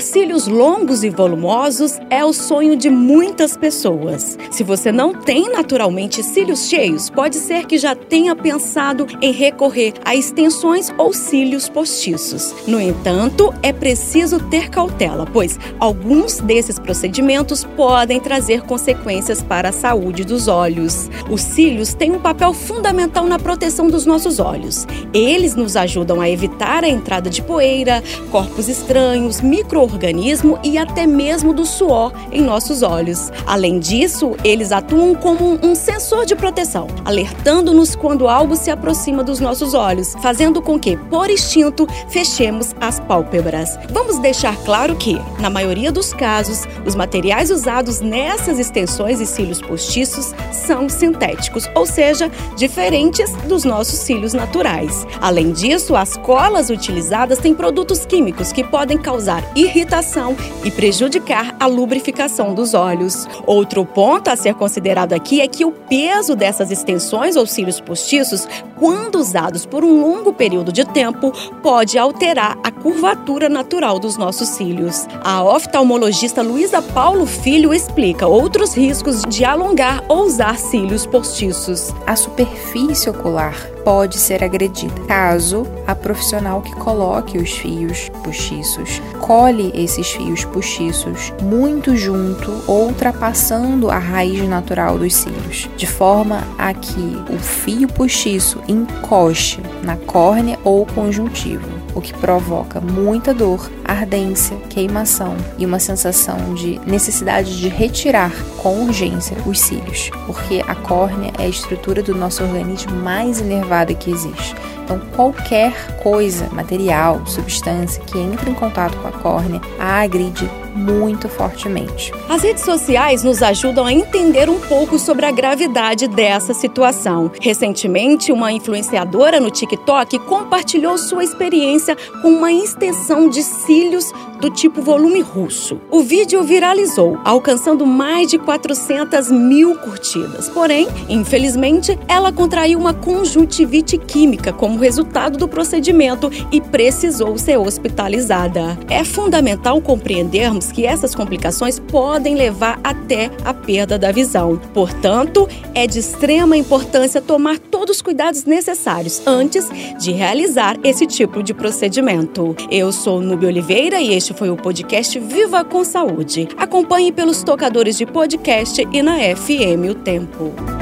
Ter cílios longos e volumosos é o sonho de muitas pessoas. Se você não tem naturalmente cílios cheios, pode ser que já tenha pensado em recorrer a extensões ou cílios postiços. No entanto, é preciso ter cautela, pois alguns desses procedimentos podem trazer consequências para a saúde dos olhos. Os cílios têm um papel fundamental na proteção dos nossos olhos. Eles nos ajudam a evitar a entrada de poeira, corpos estranhos, micro microorganismo e até mesmo do suor em nossos olhos. Além disso, eles atuam como um sensor de proteção, alertando-nos quando algo se aproxima dos nossos olhos, fazendo com que, por instinto, fechemos as pálpebras. Vamos deixar claro que, na maioria dos casos, os materiais usados nessas extensões e cílios postiços são sintéticos, ou seja, diferentes dos nossos cílios naturais. Além disso, as colas utilizadas têm produtos químicos que podem causar irritação e prejudicar a lubrificação dos olhos. Outro ponto a ser considerado aqui é que o peso dessas extensões ou cílios postiços, quando usados por um longo período de tempo, pode alterar a curvatura natural dos nossos cílios. A oftalmologista Luísa Paulo Filho explica outros riscos de alongar ou usar cílios postiços. A superfície ocular pode ser agredida. Caso a profissional que coloque os fios postiços colhe esses fios postiços muito junto ou ultrapassando a raiz natural dos cílios, de forma a que o fio postiço encoste na córnea ou conjuntivo o que provoca muita dor, ardência, queimação e uma sensação de necessidade de retirar com urgência os cílios, porque a córnea é a estrutura do nosso organismo mais inervada que existe. Então, qualquer coisa, material, substância que entre em contato com a córnea, a agride muito fortemente. As redes sociais nos ajudam a entender um pouco sobre a gravidade dessa situação. Recentemente, uma influenciadora no TikTok compartilhou sua experiência com uma extensão de cílios do tipo volume russo. O vídeo viralizou, alcançando mais de 400 mil curtidas. Porém, infelizmente, ela contraiu uma conjuntivite química como resultado do procedimento e precisou ser hospitalizada. É fundamental compreendermos que essas complicações podem levar até a perda da visão. Portanto, é de extrema importância tomar todos os cuidados necessários antes de realizar esse tipo de procedimento. Eu sou Nubia Oliveira e este foi o podcast Viva com Saúde. Acompanhe pelos tocadores de podcast e na FM O Tempo.